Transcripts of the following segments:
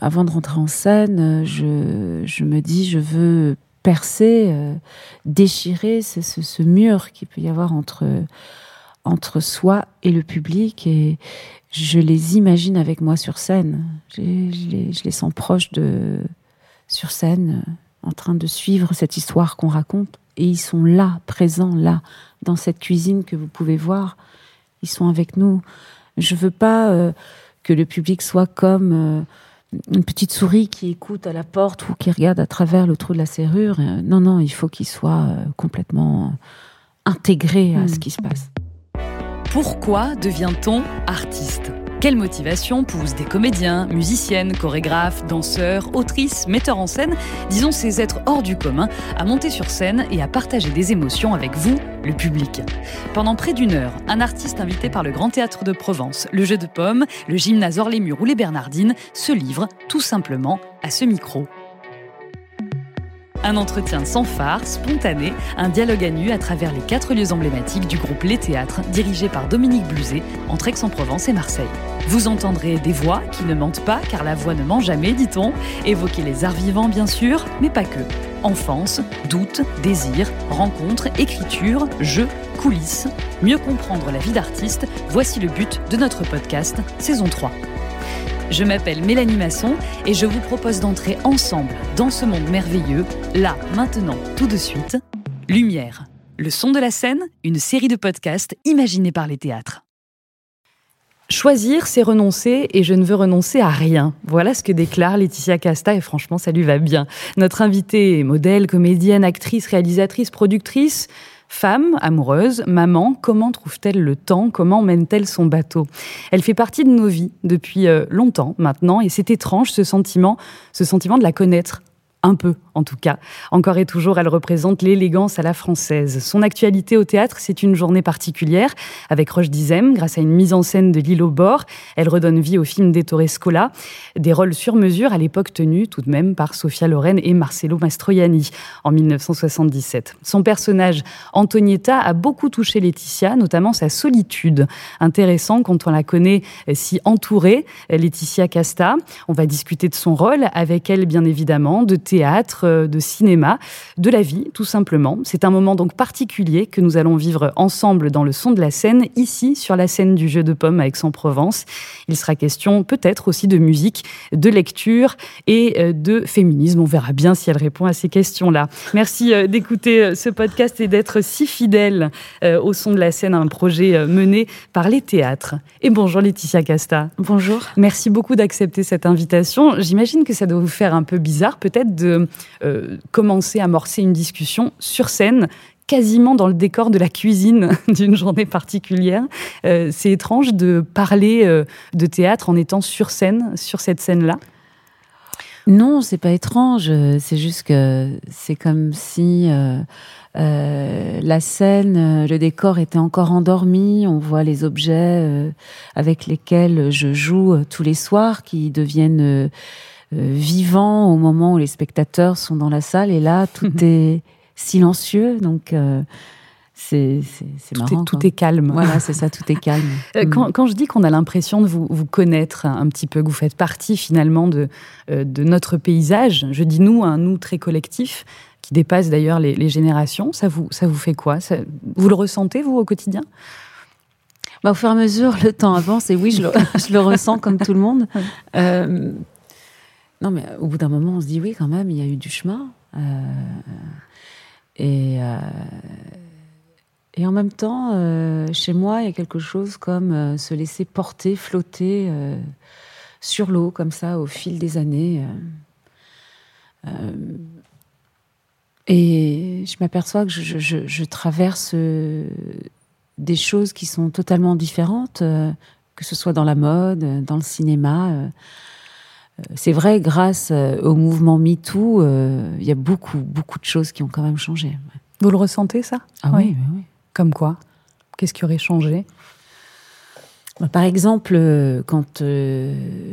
avant de rentrer en scène, je, je me dis, je veux percer, déchirer ce, mur qu'il peut y avoir entre entre soi et le public et je les imagine avec moi sur scène. Je, les, sens proches de sur scène, en train de suivre cette histoire qu'on raconte. Et ils sont là, présents là, dans cette cuisine que vous pouvez voir. Ils sont avec nous. Je veux pas euh, que le public soit comme euh, une petite souris qui écoute à la porte ou qui regarde à travers le trou de la serrure. Euh, non, non, il faut qu'il soit complètement intégré à ce qui se passe. Pourquoi devient-on artiste? Quelle motivation pousse des comédiens, musiciennes, chorégraphes, danseurs, autrices, metteurs en scène, disons ces êtres hors du commun, à monter sur scène et à partager des émotions avec vous, le public? Pendant près d'une heure, un artiste invité par le Grand Théâtre de Provence, le Jeu de Pommes, le Gymnase Hors-les-Murs ou les Bernardines se livre tout simplement à ce micro. Un entretien sans phare, spontané, un dialogue à nu à travers les quatre lieux emblématiques du groupe Les Théâtres, dirigé par Dominique Bluzet, entre Aix-en-Provence et Marseille. Vous entendrez des voix qui ne mentent pas, car la voix ne ment jamais, dit-on. Évoquer les arts vivants, bien sûr, mais pas que. Enfance, doute, désir, rencontre, écriture, jeu, coulisses. Mieux comprendre la vie d'artiste, voici le but de notre podcast, saison 3. Je m'appelle Mélanie Masson et je vous propose d'entrer ensemble dans ce monde merveilleux, là, maintenant, tout de suite. Lumière, le son de la scène, une série de podcasts imaginés par les théâtres. Choisir, c'est renoncer et je ne veux renoncer à rien. Voilà ce que déclare Laetitia Casta et franchement, ça lui va bien. Notre invitée est modèle, comédienne, actrice, réalisatrice, productrice. Femme, amoureuse, maman, comment trouve-t-elle le temps? Comment mène-t-elle son bateau? Elle fait partie de nos vies depuis euh, longtemps maintenant et c'est étrange ce sentiment, ce sentiment de la connaître un peu en tout cas. Encore et toujours, elle représente l'élégance à la française. Son actualité au théâtre, c'est une journée particulière avec Roche Dizem, grâce à une mise en scène de l'île au bord. Elle redonne vie au film d'Ettore Scola, des rôles sur mesure à l'époque tenus tout de même par Sofia Loren et Marcello Mastroianni en 1977. Son personnage, Antonietta, a beaucoup touché Laetitia, notamment sa solitude. Intéressant quand on la connaît si entourée, Laetitia Casta. On va discuter de son rôle avec elle, bien évidemment, de théâtre, euh, de cinéma, de la vie, tout simplement. C'est un moment donc particulier que nous allons vivre ensemble dans le son de la scène, ici sur la scène du jeu de pommes à Aix-en-Provence. Il sera question peut-être aussi de musique, de lecture et euh, de féminisme. On verra bien si elle répond à ces questions-là. Merci euh, d'écouter ce podcast et d'être si fidèle au son de la scène, un projet mené par les théâtres. Et bonjour Laetitia Casta. Bonjour. Merci beaucoup d'accepter cette invitation. J'imagine que ça doit vous faire un peu bizarre peut-être de euh, commencer à amorcer une discussion sur scène quasiment dans le décor de la cuisine d'une journée particulière. Euh, c'est étrange de parler euh, de théâtre en étant sur scène, sur cette scène-là. Non, c'est pas étrange. C'est juste que c'est comme si la scène, le décor était encore endormi. On voit les objets avec lesquels je joue tous les soirs qui deviennent vivant au moment où les spectateurs sont dans la salle. Et là, tout est silencieux. Donc, euh, c'est marrant. tout est calme. Voilà, c'est ça, tout est calme. Euh, mm. quand, je dis qu'on a l'impression de vous, vous, connaître un petit peu, que vous faites partie finalement de, de notre paysage, je dis nous, un nous très collectif, qui dépasse d'ailleurs les, générations, ça vous, ça vous fait quoi? Vous le ressentez, vous, au quotidien? Bah, Au fur et à mesure, le temps avance, et oui, je le, je le ressens comme tout le monde. Euh, non, mais au bout d'un moment, on se dit oui, quand même, il y a eu du chemin. Euh, et, euh, et en même temps, euh, chez moi, il y a quelque chose comme se laisser porter, flotter sur l'eau, comme ça, au fil des années. et je m'aperçois que je, traverse des choses qui sont totalement différentes, que ce soit dans la mode, dans le cinéma c'est vrai, grâce euh, au mouvement MeToo, euh, il y a beaucoup, beaucoup de choses qui ont quand même changé. Vous le ressentez, ça? Ah oui. oui, Comme quoi? Qu'est-ce qui aurait changé? Bah, par exemple, euh, quand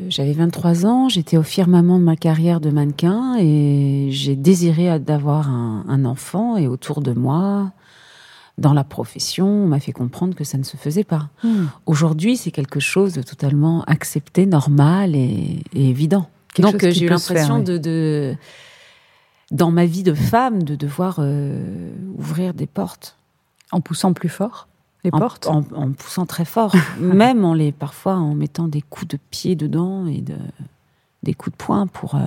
j'avais 23 ans, j'étais au firmament de ma carrière de mannequin et j'ai désiré d'avoir un, enfant et autour de moi, dans la profession, on m'a fait comprendre que ça ne se faisait pas. Hmm. Aujourd'hui, c'est quelque chose de totalement accepté, normal et, évident. Donc j'ai eu l'impression de, de, dans ma vie de femme, de devoir ouvrir des portes. En poussant plus fort les en, portes en, poussant très fort, même en les parfois en mettant des coups de pied dedans et de, des coups de poing pour euh,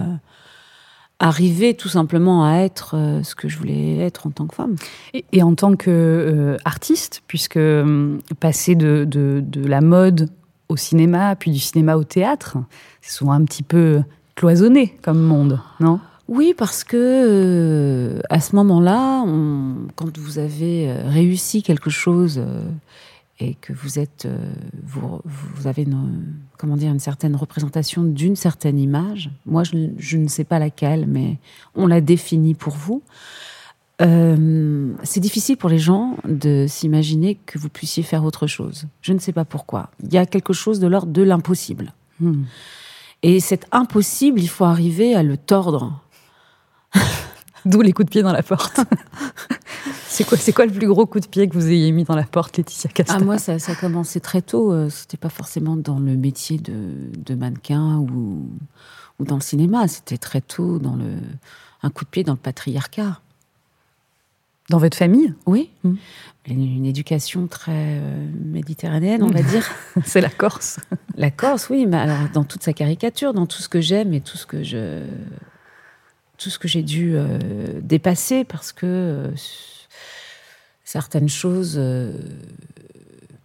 arriver tout simplement à être euh, ce que je voulais être en tant que femme. Et, en tant qu'artiste, euh, puisque passer de, de, de, la mode au cinéma, puis du cinéma au théâtre, c'est souvent un petit peu cloisonné comme monde, non? Oui, parce que euh, à ce moment-là, quand vous avez euh, réussi quelque chose euh, et que vous êtes, vous, vous, avez une, comment dire, une certaine représentation d'une certaine image. Moi, je, je, ne sais pas laquelle, mais on l'a définie pour vous. c'est difficile pour les gens de s'imaginer que vous puissiez faire autre chose. Je ne sais pas pourquoi. Il y a quelque chose de l'ordre de l'impossible. Hmm. Et cet impossible, il faut arriver à le tordre D'où les coups de pied dans la porte. c'est quoi, c'est quoi le plus gros coup de pied que vous ayez mis dans la porte, Laetitia Casta Ah moi, ça, ça a commencé très tôt. Euh, c'était pas forcément dans le métier de, mannequin ou, ou dans le cinéma. C'était très tôt dans le un coup de pied dans le patriarcat. Dans votre famille Oui. Mmh. Une, éducation très euh, méditerranéenne, on va dire. c'est la Corse. La Corse, oui, mais alors dans toute sa caricature, dans tout ce que j'aime et tout ce que je tout ce que j'ai dû euh, dépasser parce que euh, certaines choses euh,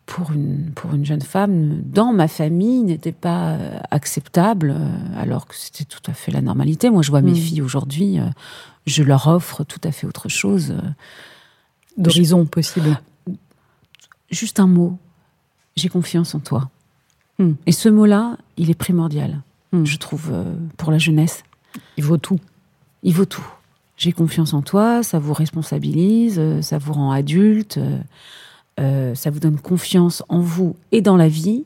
pour une, pour une jeune femme dans ma famille n'étaient pas acceptables alors que c'était tout à fait la normalité. Moi, je vois mes hmm. filles aujourd'hui, je leur offre tout à fait autre chose. D'horizon possible. Juste un mot. J'ai confiance en toi. Hmm. Et ce mot-là, il est primordial, hmm. je trouve, pour la jeunesse. Il vaut tout il vaut tout. J'ai confiance en toi, ça vous responsabilise, euh, ça vous rend adulte, euh, euh, ça vous donne confiance en vous et dans la vie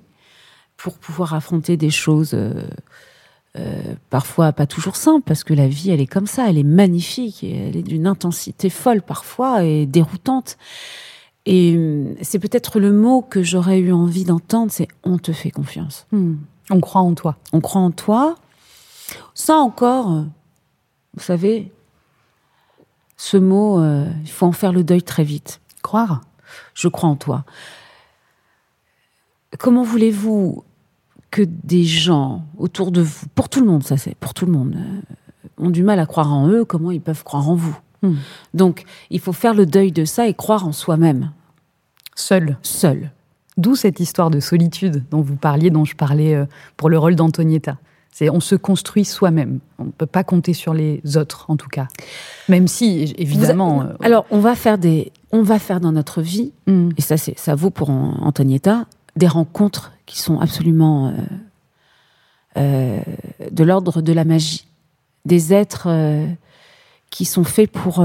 pour pouvoir affronter des choses parfois pas toujours simples, parce que la vie, elle est comme ça, elle est magnifique, et elle est d'une intensité folle parfois et déroutante. Et c'est peut-être le mot que j'aurais eu envie d'entendre, c'est on te fait confiance. Hmm. On croit en toi. On croit en toi. Ça encore, vous savez, ce mot, euh, il faut en faire le deuil très vite. Croire Je crois en toi. Comment voulez-vous que des gens autour de vous, pour tout le monde, ça c'est pour tout le monde, euh, ont du mal à croire en eux, comment ils peuvent croire en vous hmm. Donc, il faut faire le deuil de ça et croire en soi-même. Seul. Seul. D'où cette histoire de solitude dont vous parliez, dont je parlais euh, pour le rôle d'Antonietta. C'est on se construit soi-même. On ne peut pas compter sur les autres, en tout cas. Même si, évidemment. Euh, alors, on va faire des, on va faire dans notre vie, mm. et ça, c'est, ça vaut pour Antonietta, des rencontres qui sont absolument euh, euh, de l'ordre de la magie, des êtres qui sont faits pour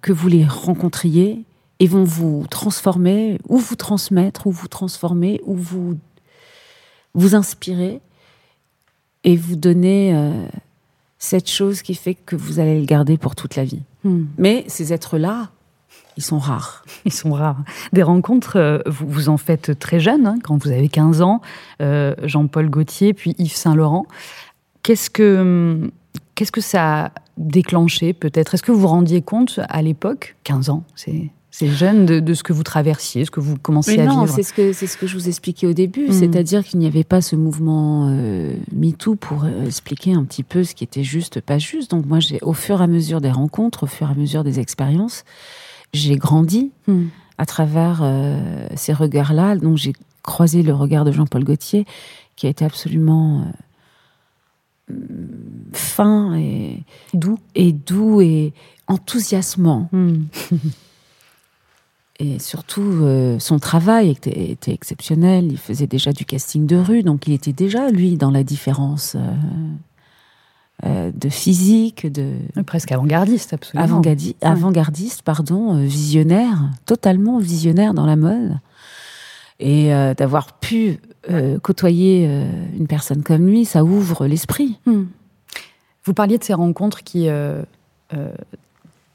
que vous les rencontriez et vont vous transformer, ou vous transmettre, ou vous transformer, ou vous vous inspirer et vous donner euh, cette chose qui fait que vous allez le garder pour toute la vie. Hmm. Mais ces êtres-là, ils sont rares. Ils sont rares. Des rencontres, euh, vous, vous en faites très jeune, hein, quand vous avez 15 ans, euh, Jean-Paul Gaultier, puis Yves Saint-Laurent. Qu'est-ce que, qu'est-ce que ça a déclenché peut-être? Est-ce que vous vous rendiez compte à l'époque 15 ans, c'est c'est jeune de, ce que vous traversiez, ce que vous commenciez à vivre. c'est ce que c'est ce que je vous expliquais au début, mm. c'est-à-dire qu'il n'y avait pas ce mouvement euh, MeToo pour euh, expliquer un petit peu ce qui était juste, pas juste. Donc moi, j'ai au fur et à mesure des rencontres, au fur et à mesure des expériences, j'ai grandi mm. à travers euh, ces regards-là. Donc j'ai croisé le regard de Jean-Paul Gaultier, qui a été absolument fin et doux et doux et enthousiasmant. Mm. et surtout, euh, son travail était, exceptionnel. Il faisait déjà du casting de rue, donc il était déjà, lui, dans la différence euh, euh, de physique, de... Presque avant-gardiste, absolument. Avant-gardiste, pardon, visionnaire, totalement visionnaire dans la mode. Et d'avoir pu côtoyer une personne comme lui, ça ouvre l'esprit. Hmm. Vous parliez de ces rencontres qui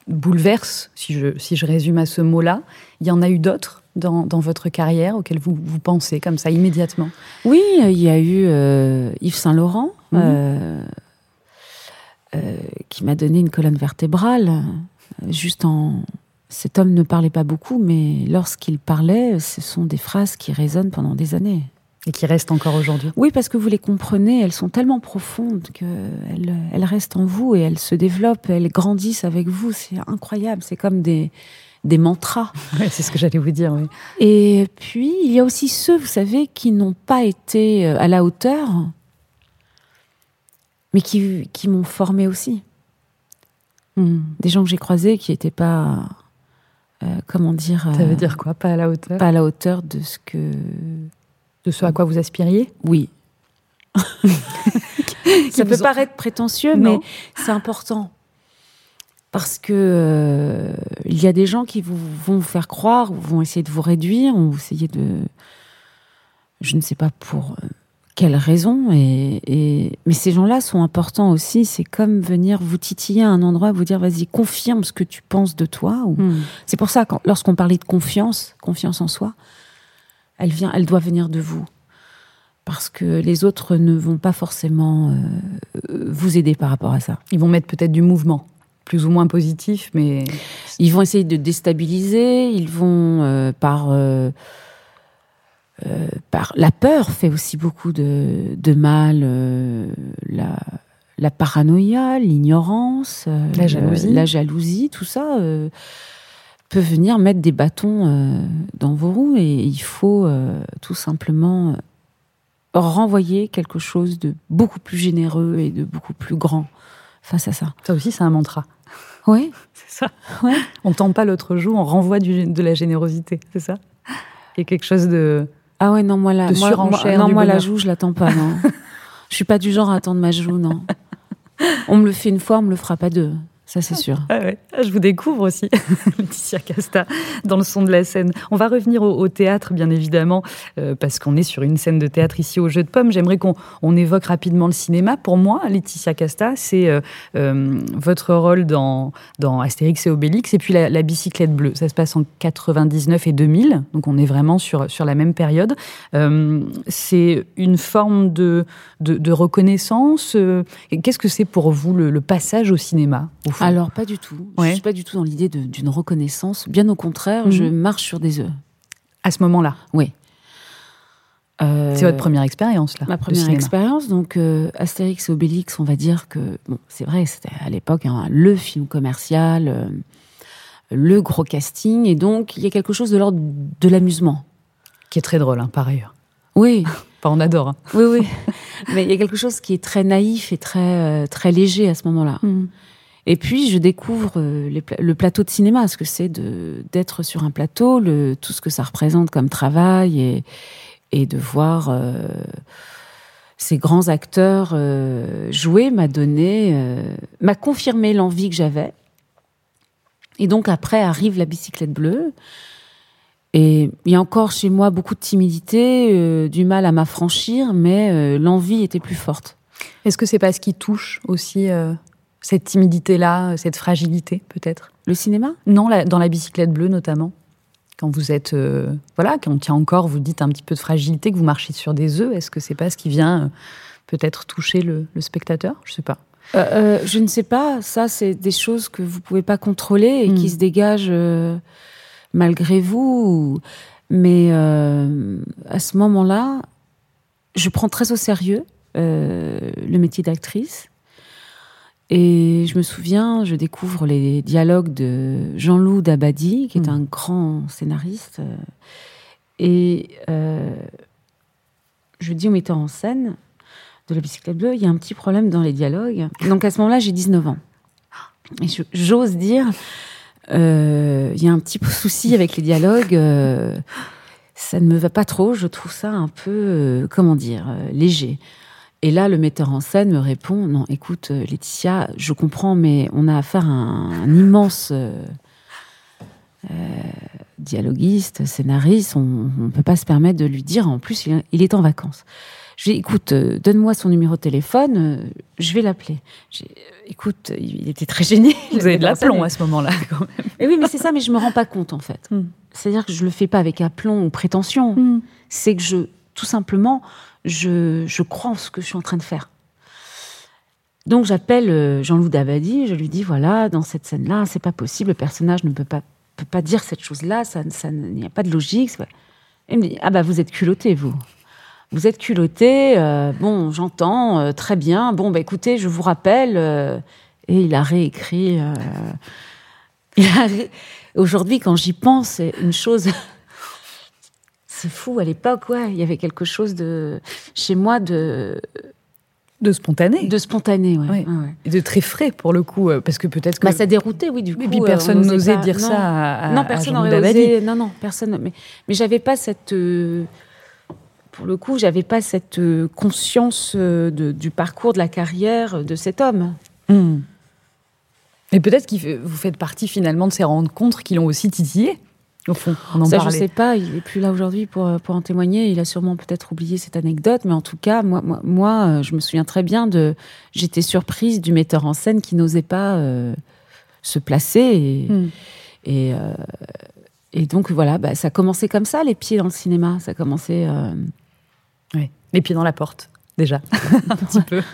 bouleverse, si je, si je résume à ce mot-là. Il y en a eu d'autres dans, votre carrière auxquels vous, vous pensez comme ça immédiatement? Oui, il y a eu Yves Saint-Laurent. Mhm. qui m'a donné une colonne vertébrale, juste en, cet homme ne parlait pas beaucoup, mais lorsqu'il parlait, ce sont des phrases qui résonnent pendant des années. Et qui restent encore aujourd'hui. Oui, parce que vous les comprenez, elles sont tellement profondes qu'elles elles restent en vous et elles se développent, elles grandissent avec vous. C'est incroyable, c'est comme des, des mantras. c'est ce que j'allais vous dire, oui. Et puis, il y a aussi ceux, vous savez, qui n'ont pas été euh, à la hauteur, mais qui, qui m'ont formé aussi. Hmm. Des gens que j'ai croisés qui n'étaient pas euh, comment dire Ça veut euh, dire quoi Pas à la hauteur? Pas à la hauteur de ce que. De ce à quoi vous aspiriez Oui. Ça peut paraître prétentieux, mais c'est important. Parce que euh, il y a des gens qui vous, vont vous faire croire, ou vont essayer de vous réduire, ou essayer de. Je ne sais pas pour quelle raison et, mais ces gens-là sont importants aussi. C'est comme venir vous titiller à un endroit, vous dire vas-y confirme ce que tu penses de toi. Hmm. C'est pour ça lorsqu'on parlait de confiance, confiance en soi, elle vient, elle doit venir de vous parce que les autres ne vont pas forcément euh, vous aider par rapport à ça. Ils vont mettre peut-être du mouvement plus ou moins positif, mais ils vont essayer de déstabiliser. Ils vont euh, par euh, par la peur fait aussi beaucoup de, de mal, la, la, paranoïa, l'ignorance, la jalousie, la jalousie, tout ça peut venir mettre des bâtons dans vos roues et il faut tout simplement renvoyer quelque chose de beaucoup plus généreux et de beaucoup plus grand face à ça. Ça aussi, c'est un mantra. Oui. c'est ça. Ouais. On tend pas l'autre joue, on renvoie du, de la générosité, c'est ça? Il y a quelque chose de ah ouais, non, moi, la, moi, non, moi la joue, je l'attends pas, non. je suis pas du genre à attendre ma joue, non. On me le fait une fois, on me le fera pas deux ça c'est sûr. Ah. Ah, je vous découvre aussi, Laetitia Casta, dans le son de la scène. On va revenir au, théâtre, bien évidemment, euh, parce qu'on est sur une scène de théâtre ici au Jeu de Pommes. J'aimerais qu'on on évoque rapidement le cinéma. Pour moi, Laetitia Casta, c'est euh, euh, votre rôle dans, Astérix et Obélix, et puis la, bicyclette bleue. Ça se passe en 99 et 2000, donc on est vraiment sur, la même période. c'est une forme de, reconnaissance. Qu'est-ce que c'est pour vous le passage au cinéma alors, pas du tout. Je ne suis pas du tout dans l'idée d'une reconnaissance. Bien au contraire, je mhm. marche sur des œufs. À ce moment-là Oui. c'est votre première expérience, là Ma première expérience. Donc, euh, Astérix et Obélix, on va dire que, bon, c'est vrai, c'était à l'époque hein, le film commercial, euh, le gros casting. Et donc, il y a quelque chose de l'ordre de l'amusement. Qui est très drôle, hein, par ailleurs. Oui. enfin, on adore. Hein. Oui, oui. Mais il y a quelque chose qui est très naïf et très, euh, très léger à ce moment-là. Mm. Et puis, je découvre euh, le plateau de cinéma, ce que c'est d'être sur un plateau, tout ce que ça représente comme travail et, de voir euh, ces grands acteurs euh, jouer m'a donné, m'a confirmé l'envie que j'avais. Et donc, après arrive la bicyclette bleue. Et il y a encore chez moi beaucoup de timidité, du mal à m'affranchir, mais l'envie était plus forte. Est-ce que c'est parce qu'il touche aussi cette timidité-là, cette fragilité peut-être Le cinéma? Non, dans la bicyclette bleue notamment. Quand vous êtes, euh, voilà, quand on tient encore, vous dites un petit peu de fragilité, que vous marchez sur des œufs. Est-ce que c'est pas ce qui vient euh, peut-être toucher le, spectateur? Je sais pas. Euh, je ne sais pas. Ça, c'est des choses que vous pouvez pas contrôler et qui hmm. se dégagent malgré vous. Mais à ce moment-là, je prends très au sérieux le métier d'actrice. Et je me souviens, je découvre les dialogues de Jean-Loup Dabadi, qui est hmm. un grand scénariste. Et euh, je dis au metteur en scène de la bicyclette bleue, il y a un petit problème dans les dialogues. Donc à ce moment-là, j'ai 19 ans. Et j'ose dire, euh, il y a un petit souci avec les dialogues. Euh, ça ne me va pas trop. Je trouve ça un peu, comment dire, léger. Et là, le metteur en scène me répond Non, écoute, euh, Laetitia, je comprends, mais on a affaire à un, immense euh, euh, dialoguiste, scénariste. On ne peut pas se permettre de lui dire. En plus, il, est en vacances. Je lui dis Écoute, donne-moi son numéro de téléphone. je vais l'appeler. Écoute, il était très gêné. Vous avez de l'aplomb à ce moment-là, quand même. Et oui, mais c'est ça, mais je me rends pas compte, en fait. Hmm. C'est-à-dire que je le fais pas avec aplomb ou prétention. Hmm. C'est que je, tout simplement, je, crois en ce que je suis en train de faire. Donc j'appelle euh, Jean-Loup Dabadi, je lui dis voilà, dans cette scène-là, c'est pas possible, le personnage ne peut pas, peut pas dire cette chose-là, ça, ça, n'y a pas de logique. Il me dit ah bah vous êtes culotté vous. Vous êtes culotté, euh, bon j'entends, euh, très bien, bon bah écoutez, je vous rappelle, et il a réécrit. Aujourd'hui, quand j'y pense, une chose. C'est fou, à l'époque, ouais, il y avait quelque chose de. chez moi de de spontané. De spontané. Et de très frais, pour le coup, euh, parce que peut-être que... Bah, ça déroutait, oui, du coup. Et puis personne euh, n'osait dire ça à, Non, personne n'aurait osé. Non, non, personne. Mais, mais j'avais pas cette... Euh, pour le coup, j'avais pas cette conscience de, du parcours de la carrière de cet homme. Hmm. Mais peut-être que vous faites partie finalement de ces rencontres qui l'ont aussi titillé. Au fond, on en Ça, je sais pas. Il est plus là aujourd'hui pour, pour en témoigner. Il a sûrement peut-être oublié cette anecdote, mais en tout cas, moi, moi, moi, euh, je me souviens très bien de. J'étais surprise du metteur en scène qui n'osait pas euh, se placer et, hmm. et, euh, et, donc voilà, bah, ça commençait comme ça, les pieds dans le cinéma. Ça commençait. Oui, les pieds dans la porte déjà, un petit peu.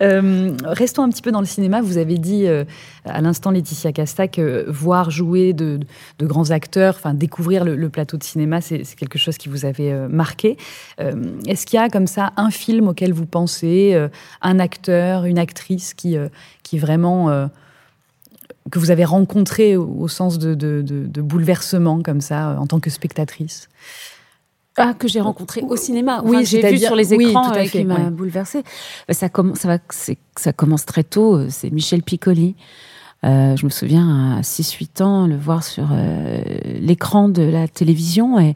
Euh, restons un petit peu dans le cinéma. Vous avez dit euh, à l'instant, Laetitia Casta, voir jouer de, grands acteurs, enfin découvrir le, plateau de cinéma, c'est quelque chose qui vous avait euh, marqué. Est-ce qu'il y a comme ça un film auquel vous pensez, un acteur, une actrice qui, qui vraiment que vous avez rencontré au, sens de, de, bouleversement comme ça en tant que spectatrice? Ah, que j'ai rencontré au cinéma. oui, j'ai vu sur les écrans oui, qui m'a bouleversée. Bah, ça, commence, ça, va, ça commence très tôt. Euh, c'est Michel Piccoli. Euh, je me souviens à 6-8 ans le voir sur euh, l'écran de la télévision et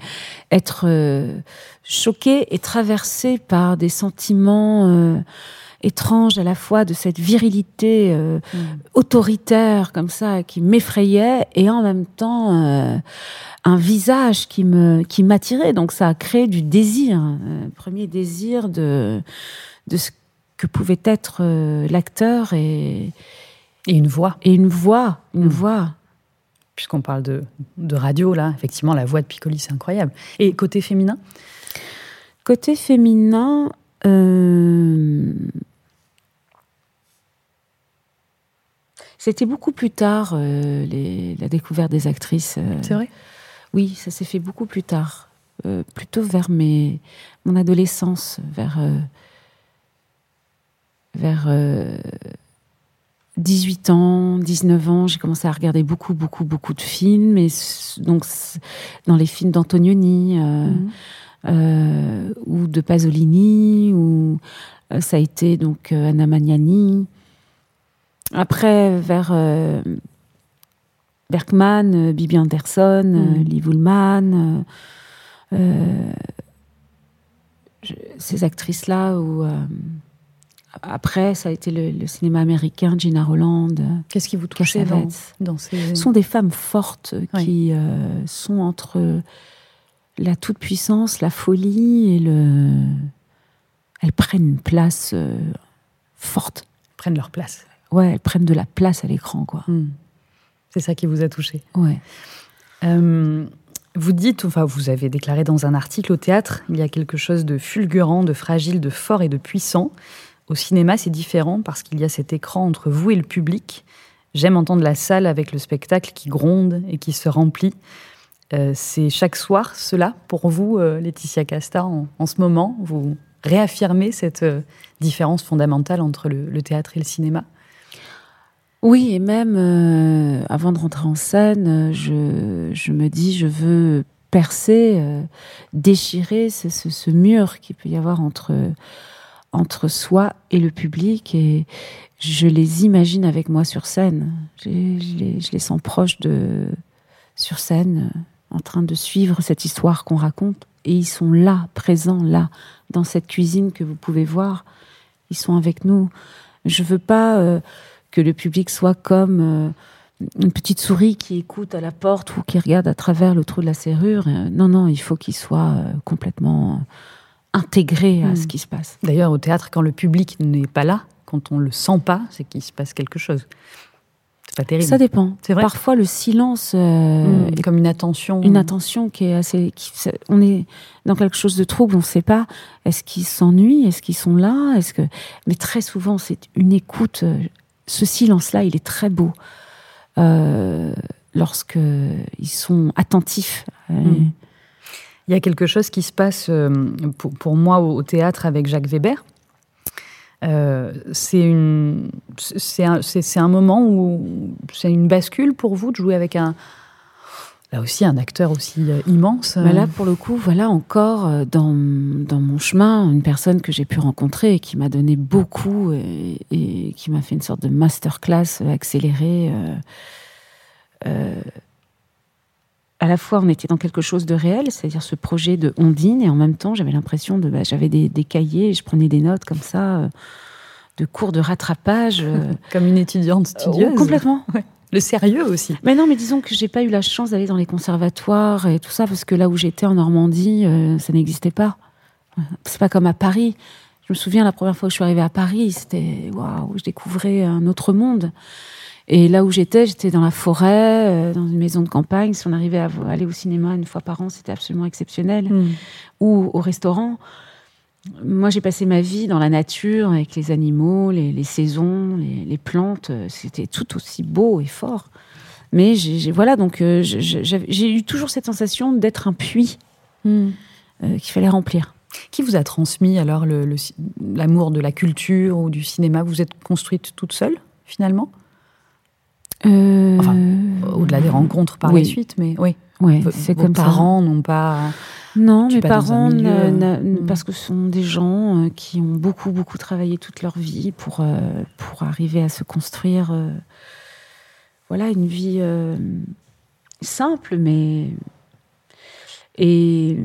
être euh, choqué et traversé par des sentiments euh, étranges à la fois de cette virilité mm. autoritaire comme ça qui m'effrayait et en même temps un visage qui me qui m'attirait. Donc ça a créé du désir, un euh, premier désir de de ce que pouvait être euh, l'acteur et et une voix et une voix, une mm. voix. Puisqu'on parle de, de radio là, effectivement la voix de Piccoli c'est incroyable. Et côté féminin? Côté féminin. Euh... C'était beaucoup plus tard euh, les, la découverte des actrices. C'est vrai? Oui, ça s'est fait beaucoup plus tard, euh, plutôt vers mes, mon adolescence, vers, euh, vers 18 euh, ans, 19 ans. J'ai commencé à regarder beaucoup, beaucoup, beaucoup de films, et donc dans les films d'Antonioni mhm. ou de Pasolini, ou ça a été donc Anna Magnani. Après, vers Bergman, euh, Bibi Anderson, euh, mm. Liv Ullmann, euh, ces actrices-là où après, ça a été le, cinéma américain, Gina Roland. Qu'est-ce qui vous touchait dans, ces... Ce sont des femmes fortes qui sont entre la toute-puissance, la folie et le... Elles prennent une place forte. Prennent leur place. Ouais, elles prennent de la place à l'écran, quoi. Mm. C'est ça qui vous a touché. Ouais. Euh, vous dites, enfin, vous avez déclaré dans un article au théâtre, il y a quelque chose de fulgurant, de fragile, de fort et de puissant. Au cinéma, c'est différent parce qu'il y a cet écran entre vous et le public. J'aime entendre la salle avec le spectacle qui gronde et qui se remplit. Euh, c'est chaque soir cela pour vous, euh, Laetitia Casta, en, ce moment? Vous réaffirmez cette différence fondamentale entre le théâtre et le cinéma? Oui, et même euh, avant de rentrer en scène, je, me dis, je veux percer, euh, déchirer ce, mur qu'il peut y avoir entre, soi et le public. Et je les imagine avec moi sur scène. Je, les, sens proches de, sur scène, en train de suivre cette histoire qu'on raconte. Et ils sont là, présents, là, dans cette cuisine que vous pouvez voir. Ils sont avec nous. Je veux pas... Euh, que le public soit comme euh, une petite souris qui écoute à la porte ou qui regarde à travers le trou de la serrure. Euh, non, non, il faut qu'il soit euh, complètement intégré à hmm. ce qui se passe. D'ailleurs, au théâtre, quand le public n'est pas là, quand on le sent pas, c'est qu'il se passe quelque chose. C'est pas terrible. Ça dépend. C'est vrai. Parfois, le silence euh, Mmh, comme une attention. une attention qui est assez. qui- on est dans quelque chose de trouble, on ne sait pas. Est-ce qu'ils s'ennuient Est-ce qu'ils sont là Est-ce que Mais très souvent, c'est une écoute. Ce silence-là, il est très beau euh, lorsque ils sont attentifs. Euh, Mm. Il y a quelque chose qui se passe euh, pour, pour moi au, au théâtre avec Jacques Weber. Euh, c'est une, c'est un, c'est- c'est un moment où c'est une bascule pour vous de jouer avec un, là aussi un acteur aussi euh, immense. Mais là, pour le coup, voilà encore euh, dans, dans mon chemin une personne que j'ai pu rencontrer et qui m'a donné beaucoup et, et qui m'a fait une sorte de masterclass euh, accélérée. euh, euh, à la fois, on était dans quelque chose de réel, c'est-à-dire ce projet de Ondine, et en même temps, j'avais l'impression de, bah, j'avais des, des cahiers, et je prenais des notes comme ça, euh, de cours de rattrapage. euh, comme une étudiante studieuse. oh, complètement. Le sérieux aussi. Mais non, mais disons que j'ai pas eu la chance d'aller dans les conservatoires et tout ça, parce que là où j'étais en Normandie, euh, ça n'existait pas. C'est pas comme à Paris. Je me souviens la première fois que je suis arrivée à Paris, c'était waouh, je découvrais un autre monde. Et là où j'étais, j'étais dans la forêt, euh, dans une maison de campagne. Si on arrivait à aller au cinéma une fois par an, c'était absolument exceptionnel. Ou au restaurant. Moi, j'ai passé ma vie dans la nature, avec les animaux, les, les saisons, les, les plantes. Euh, C'était tout aussi beau et fort. Mais j'ai, voilà, donc euh, j'ai eu toujours cette sensation d'être un puits euh, qu'il fallait remplir. Qui vous a transmis alors l'amour de la culture ou du cinéma? Vous êtes construite toute seule finalement? Enfin, Au-delà des rencontres par oui. la suite, mais oui. ouais, Vos- c'est comme ça. parents n'ont pas. Non, Tu mes parents, milieu, euh, parce que ce sont des gens euh, qui ont beaucoup, beaucoup travaillé toute leur vie pour, euh, pour arriver à se construire voilà, une vie simple, mais. Et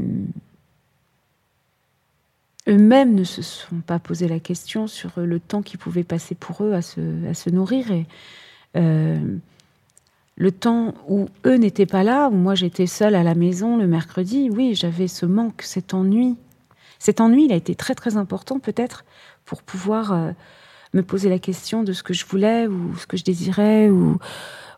eux-mêmes ne se sont pas posé la question sur le temps qu'ils pouvaient passer pour eux à se, à se nourrir. Et, euh, le temps où eux n'étaient pas là, où moi j'étais seule à la maison le mercredi, oui, j'avais ce manque, cet ennui. Cet ennui, il a été très très important peut-être pour pouvoir euh, me poser la question de ce que je voulais ou ce que je désirais. Ou,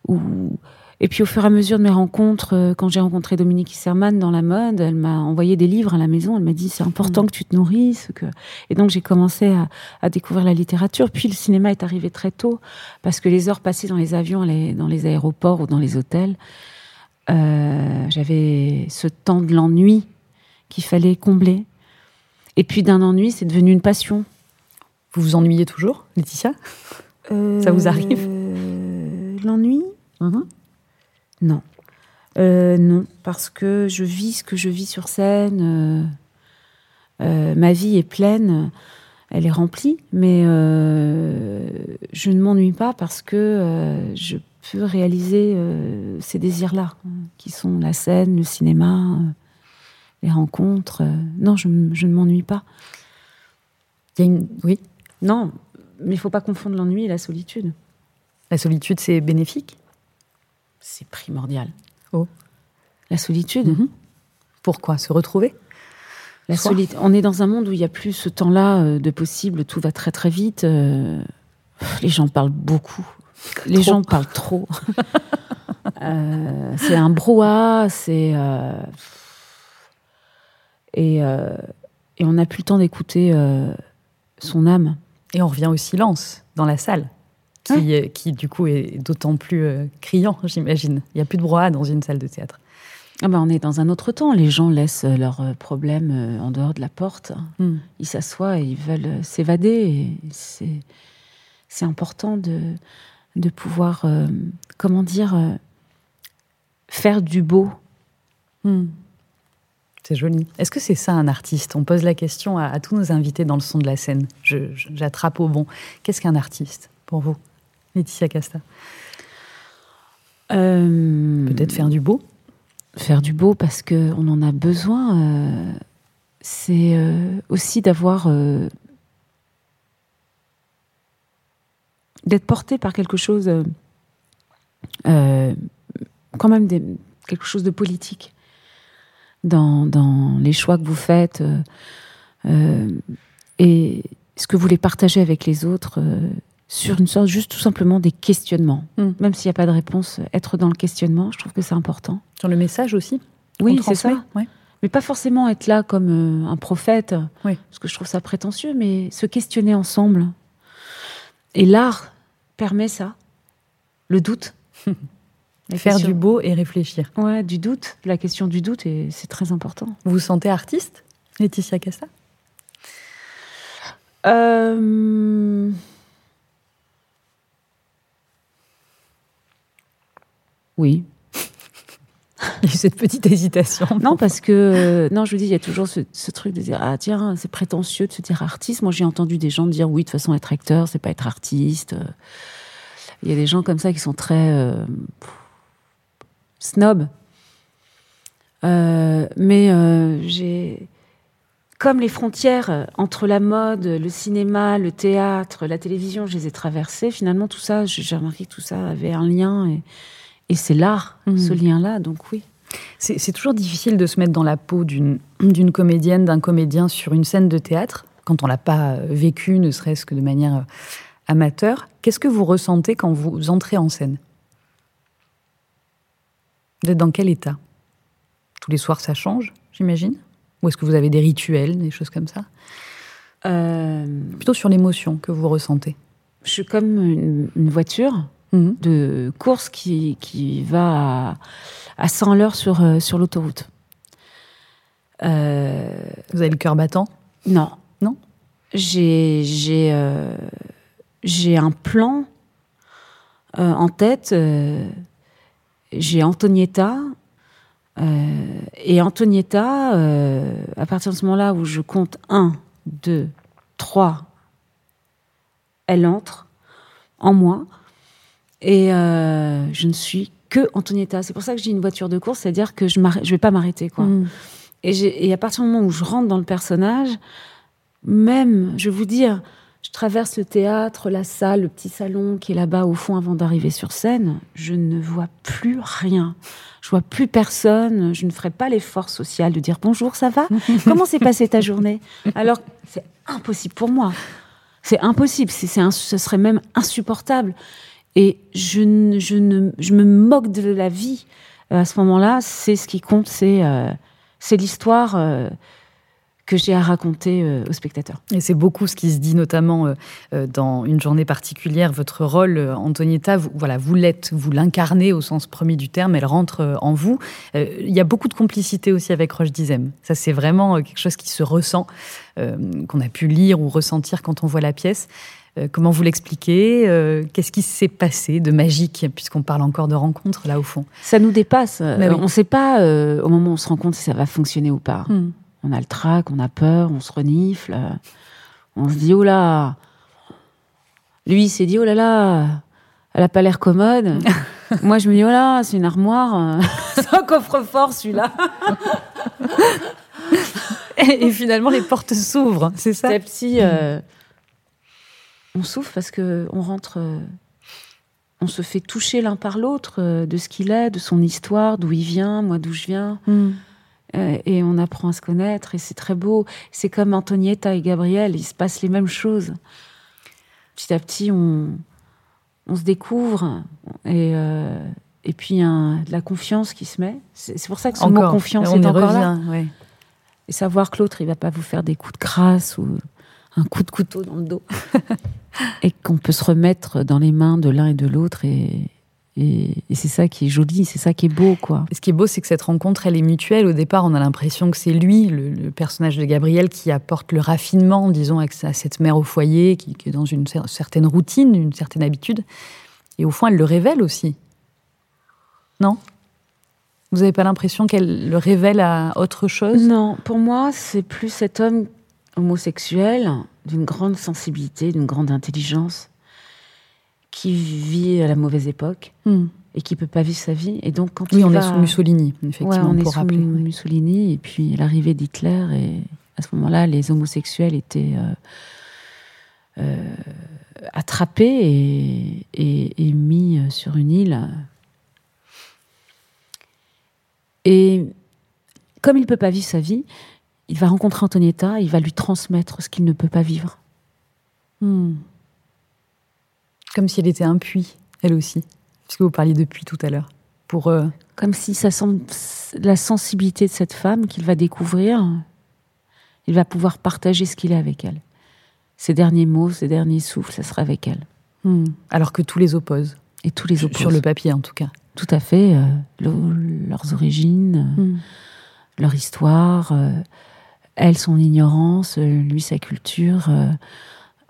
ou... Et puis au fur et à mesure de mes rencontres, euh, quand j'ai rencontré Dominique Isserman dans la mode, elle m'a envoyé des livres à la maison, elle m'a dit c'est important que tu te nourrisses. Que... Et donc j'ai commencé à, à découvrir la littérature. Puis le cinéma est arrivé très tôt parce que les heures passées dans les avions, les- dans les aéroports ou dans les hôtels, euh, j'avais ce temps de l'ennui qu'il fallait combler. Et puis d'un ennui, c'est devenu une passion. Vous vous ennuyez toujours, Laetitia? Ça vous arrive? Euh, L'ennui Non. Euh, non, parce que je vis ce que je vis sur scène. euh, euh, ma vie est pleine, elle est remplie, mais je ne m'ennuie pas parce que je peux réaliser ces désirs-là, qui sont la scène, le cinéma, les rencontres. non, je, ne m'ennuie pas. Il y a une... Oui. Non, mais il faut pas confondre l'ennui et la solitude. La solitude, c'est bénéfique? C'est primordial. Oh. La solitude. Mhm. Pourquoi Se retrouver? La solitude. On est dans un monde où il n'y a plus ce temps-là euh, de possible, tout va très très vite. euh, les gens parlent beaucoup. Les Trop. gens parlent trop. Euh, c'est un brouhaha, c'est. euh, et, et on n'a plus le temps d'écouter son âme. Et on revient au silence dans la salle, qui, euh, qui du coup est d'autant plus euh, criant, j'imagine. Il n'y a plus de brouhaha dans une salle de théâtre. Ah ben, on est dans un autre temps. Les gens laissent euh, leurs problèmes en dehors de la porte. Hmm. ils s'assoient et ils veulent s'évader. C'est, c'est important de, de pouvoir, euh, comment dire, euh, faire du beau. Hmm. C'est joli. Est-ce que c'est ça un artiste? On pose la question à, à tous nos invités dans le son de la scène. Je- je- J'attrape au bon. Qu'est-ce qu'un artiste pour vous? Laetitia Casta Euh, Peut-être faire du beau faire du beau parce que on en a besoin. euh, c'est euh, aussi d'avoir d'être porté par quelque chose, quand même des- quelque chose de politique dans, dans les choix que vous faites. et, ce que vous voulez partager avec les autres sur une sorte, juste tout simplement des questionnements. Mm. Même s'il n'y a pas de réponse, être dans le questionnement, je trouve que c'est important. Sur le message aussi Oui, c'est ça. Ouais. Mais pas forcément être là comme euh, un prophète, Oui. parce que je trouve ça prétentieux, mais se questionner ensemble. Et l'art permet ça, le doute. La Faire question- du beau et réfléchir. Ouais, du doute, la question du doute, et c'est très important. Vous vous sentez artiste, Laetitia Casta Euh, Oui. Il y a eu cette petite hésitation. Non, parce que, euh, non, je vous dis, il y a toujours ce, ce truc de dire, ah tiens, c'est prétentieux de se dire artiste. Moi, j'ai entendu des gens dire, oui, de toute façon, être acteur, c'est pas être artiste. Euh, Il y a des gens comme ça qui sont très euh, snob. Euh, mais j'ai. Comme les frontières entre la mode, le cinéma, le théâtre, la télévision, je les ai traversées, finalement, tout ça, j'ai remarqué que tout ça avait un lien. Et, et c'est l'art, Mhm. ce lien-là, donc oui. C'est toujours difficile de se mettre dans la peau d'une comédienne, d'un comédien sur une scène de théâtre, quand on l'a pas euh, vécu, ne serait-ce que de manière euh, amateur. Qu'est-ce que vous ressentez quand vous entrez en scène? Vous êtes dans quel état? Tous les soirs, ça change, j'imagine? Ou est-ce que vous avez des rituels, des choses comme ça? Euh, Plutôt sur l'émotion que vous ressentez. je suis comme une, une voiture Mhm. de course qui, qui va à, à 100 à l'heure sur, euh, sur l'autoroute. Euh, Vous avez le cœur battant non. Non J'ai j'ai euh, j'ai un plan euh, en tête. euh, j'ai Antonietta. et Antonietta, à partir de ce moment-là où je compte 1, 2, 3, elle entre en moi. Et euh, je ne suis que Antonietta. C'est pour ça que j'ai une voiture de course, c'est-à-dire que je ne vais pas m'arrêter. quoi. Mhm. Et, à partir du moment où je rentre dans le personnage, même, je vais vous dire, je traverse le théâtre, la salle, le petit salon qui est là-bas au fond avant d'arriver sur scène, je ne vois plus rien. Je vois plus personne. Je ne ferai pas l'effort social de dire bonjour, ça va? Comment s'est passée ta journée? Alors, c'est impossible pour moi. C'est impossible. C'est, ce serait même insupportable. Et je, me moque de la vie. Euh, À ce moment-là, c'est ce qui compte, c'est, euh, l'histoire euh, que j'ai à raconter aux spectateurs. Et c'est beaucoup ce qui se dit, notamment dans une journée particulière. Votre rôle, Antonietta, vous, voilà, vous l'êtes, vous l'incarnez au sens premier du terme, elle rentre en vous. Il y a beaucoup de complicité aussi avec Roche Dizem. Ça, c'est vraiment quelque chose qui se ressent, qu'on a pu lire ou ressentir quand on voit la pièce. Euh, comment vous l'expliquez Euh, Qu'est-ce qui s'est passé de magique, puisqu'on parle encore de rencontres, là, au fond? Ça nous dépasse. Euh, oui. On ne sait pas euh, au moment où on se rend compte si ça va fonctionner ou pas. Hmm. On a le trac, on a peur, on se renifle. On se dit, oh là Lui, il s'est dit, oh là là, elle a pas l'air commode. Moi, je me dis, oh là, c'est une armoire. c'est un coffre-fort, celui-là. Et finalement, les portes s'ouvrent, c'est ça? Petit à petit, euh, on souffle parce que on rentre, euh, on se fait toucher l'un par l'autre euh, de ce qu'il est, de son histoire, d'où il vient, moi d'où je viens. Hmm. Euh, et on apprend à se connaître et c'est très beau. C'est comme Antonietta et Gabriel, il se passe les mêmes choses. Petit à petit, on, on se découvre et, euh, et puis un- de la confiance qui se met. C'est pour ça que ce mot Encore. confiance on est encore là. ouais. Et savoir que l'autre, il va pas vous faire des coups de grâce ou un coup de couteau dans le dos. et qu'on peut se remettre dans les mains de l'un et de l'autre. Et, et, et c'est ça qui est joli, c'est ça qui est beau, quoi. Et Ce qui est beau, c'est que cette rencontre, elle est mutuelle. Au départ, on a l'impression que c'est lui, le, le personnage de Gabriel, qui apporte le raffinement, disons, sa- cette mère au foyer, qui, qui est dans une cer- certaine routine, une certaine habitude. Et au fond, elle le révèle aussi. Non? Vous n'avez pas l'impression qu'elle le révèle à autre chose? Non, pour moi, c'est plus cet homme homosexuel d'une grande sensibilité, d'une grande intelligence, qui vit à la mauvaise époque Hmm. et qui peut pas vivre sa vie. Et donc, quand Oui, il on va... est sous Mussolini, Ouais, effectivement, on est pour sous rappeler. Mussolini et puis l'arrivée d'Hitler. Et à ce moment-là, les homosexuels étaient euh, euh, attrapés et, et- et mis euh, sur une île. Et comme il ne peut pas vivre sa vie, il va rencontrer Antonietta, il va lui transmettre ce qu'il ne peut pas vivre. Hmm. Comme si elle était un puits, elle aussi, puisque vous parliez de puits tout à l'heure. Pour euh, Comme si ça semble la sensibilité de cette femme qu'il va découvrir, il va pouvoir partager ce qu'il est avec elle. Ses derniers mots, ses derniers souffles, ça sera avec elle. Hmm. Alors que tous les opposent. Et tous les opposent. Sur le papier, en tout cas. Tout à fait. Euh, leurs origines, hmm. leur histoire, euh, elle, son ignorance, lui, sa culture.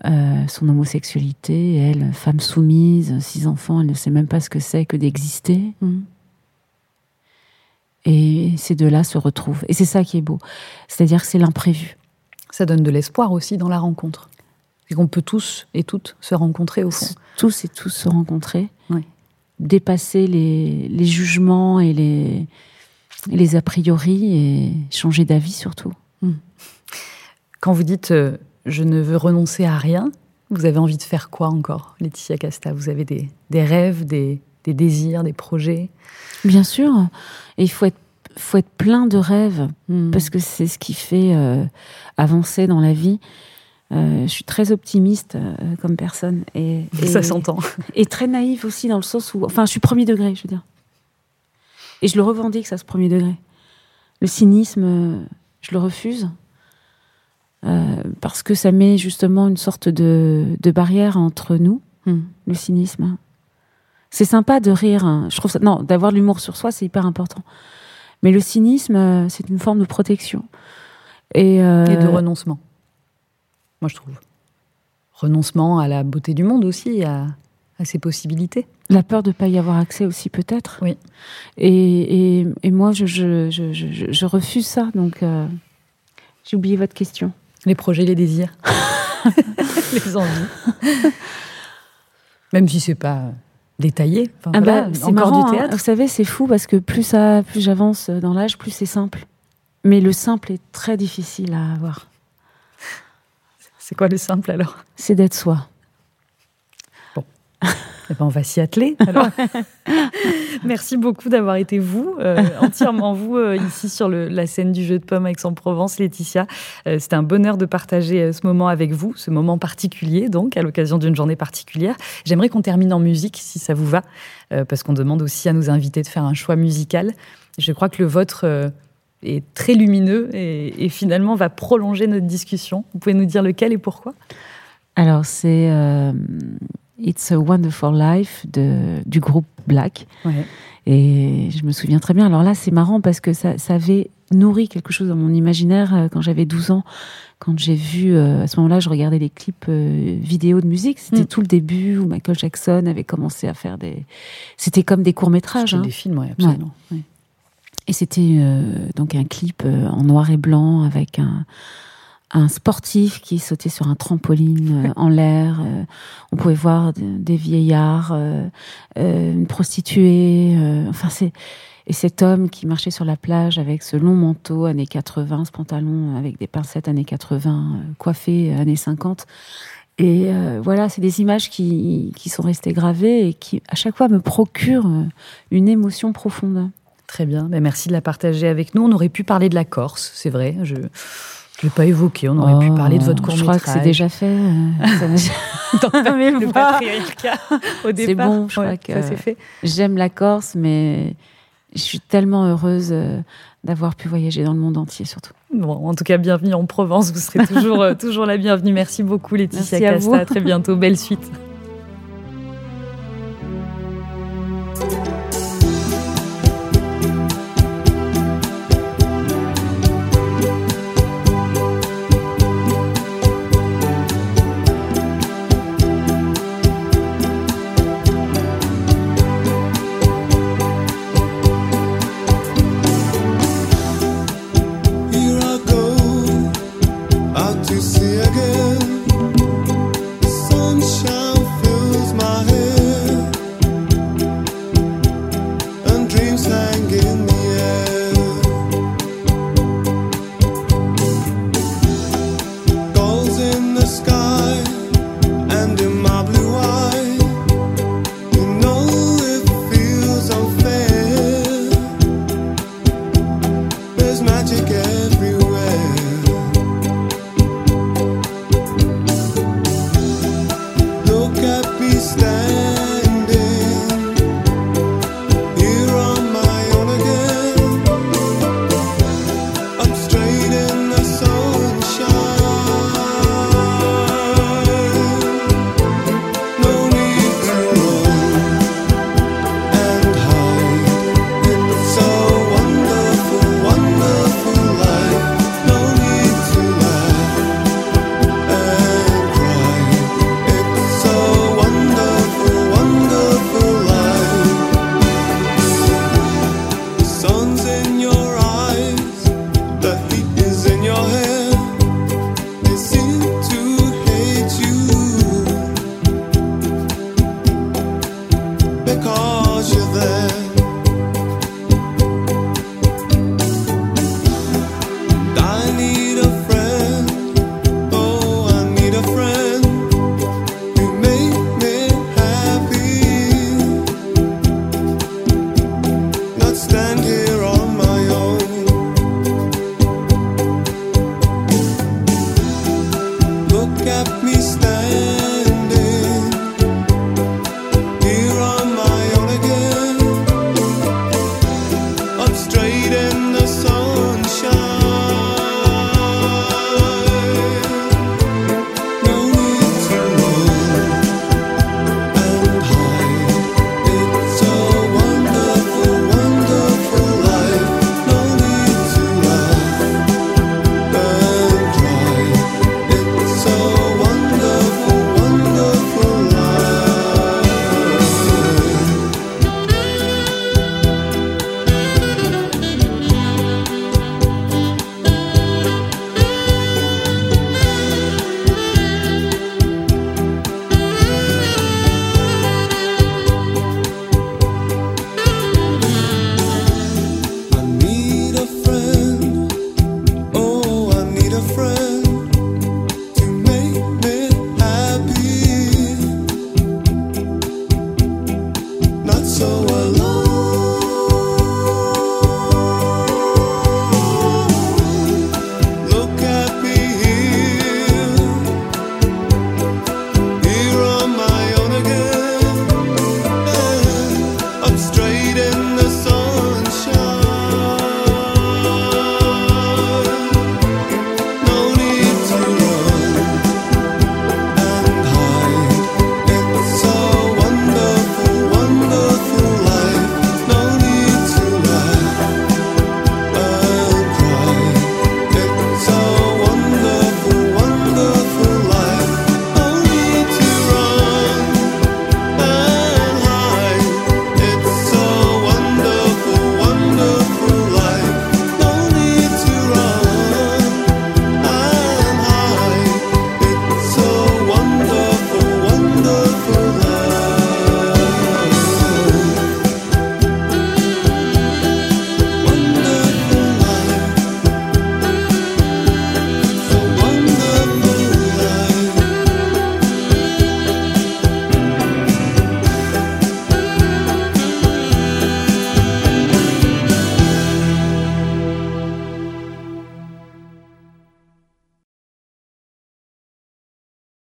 Euh, son homosexualité, elle, femme soumise, six enfants, elle ne sait même pas ce que c'est que d'exister. Mm. Et ces deux-là se retrouvent. Et c'est ça qui est beau. C'est-à-dire que c'est l'imprévu. Ça donne de l'espoir aussi dans la rencontre. Et qu'on peut tous et toutes se rencontrer au fond. Tous et tous se rencontrer. Dépasser les, jugements et les, les a priori et changer d'avis surtout. Mm. Quand vous dites euh, je ne veux renoncer à rien. Vous avez envie de faire quoi encore, Laetitia Casta? Vous avez des, rêves, des, désirs, des projets? Bien sûr. Et il faut être, faut être plein de rêves, hmm. parce que c'est ce qui fait euh, avancer dans la vie. Euh, je suis très optimiste euh, comme personne. Et, Ça s'entend. Et très naïve aussi, dans le sens où. Enfin, je suis premier degré, je veux dire. Et je le revendique, ça, ce premier degré. Le cynisme, je le refuse. Euh, parce que ça met justement une sorte de, barrière entre nous, hmm. le cynisme. C'est sympa de rire. Hein. Je trouve ça, non, d'avoir l'humour sur soi, c'est hyper important. Mais le cynisme, euh, c'est une forme de protection. Et, euh, Et, de renoncement. Moi, je trouve. Renoncement à la beauté du monde aussi, à, à ses possibilités. La peur de ne pas y avoir accès aussi, peut-être. Oui. Et, et, et moi, je, je, je, je, refuse ça. Donc, j'ai oublié votre question. Les projets, les désirs, les envies. Même si c'est pas détaillé. ah bah, c'est marrant, du hein. théâtre. vous savez, c'est fou parce que plus ça, plus j'avance dans l'âge, plus c'est simple. Mais le simple est très difficile à avoir. C'est quoi le simple alors? C'est d'être soi. Eh ben, on va s'y atteler. Alors. Merci beaucoup d'avoir été vous, euh, entièrement vous, euh, ici sur la scène du jeu de pommes Aix-en-Provence, Laetitia. Euh, C'était un bonheur de partager ce moment avec vous, ce moment particulier, donc, à l'occasion d'une journée particulière. J'aimerais qu'on termine en musique, si ça vous va, parce qu'on demande aussi à nos invités de faire un choix musical. Je crois que le vôtre est très lumineux et, et, finalement va prolonger notre discussion. Vous pouvez nous dire lequel et pourquoi? Alors, c'est It's a Wonderful Life de, du groupe Black. Et je me souviens très bien. Alors là, c'est marrant parce que ça, ça, avait nourri quelque chose dans mon imaginaire euh, quand j'avais 12 ans. Quand j'ai vu, euh, à ce moment-là, je regardais les clips euh, vidéo de musique. C'était mm. tout le début où Michael Jackson avait commencé à faire des. C'était comme des courts-métrages. Hein. Des films, oui, absolument. Et c'était donc un clip en noir et blanc avec un un sportif qui sautait sur un trampoline euh, en l'air. Euh, on pouvait voir des vieillards, euh, une prostituée. enfin, c'est et cet homme qui marchait sur la plage avec ce long manteau années 80, ce pantalon avec des pincettes années 80, coiffé années 50. Et voilà, c'est des images qui, qui, sont restées gravées et qui, à chaque fois, me procurent une émotion profonde. Très bien. Ben, merci de la partager avec nous. On aurait pu parler de la Corse, c'est vrai. Je ne l'ai pas évoqué, on aurait pu parler de votre court-métrage. Je crois que c'est déjà fait. Euh, le patriarcat, au départ. C'est bon, je crois que ça fait. J'aime la Corse, mais je suis tellement heureuse euh, d'avoir pu voyager dans le monde entier, surtout. Bon, en tout cas, bienvenue en Provence. Vous serez toujours, euh, toujours la bienvenue. Merci beaucoup, Laetitia Casta. À très bientôt. Belle suite.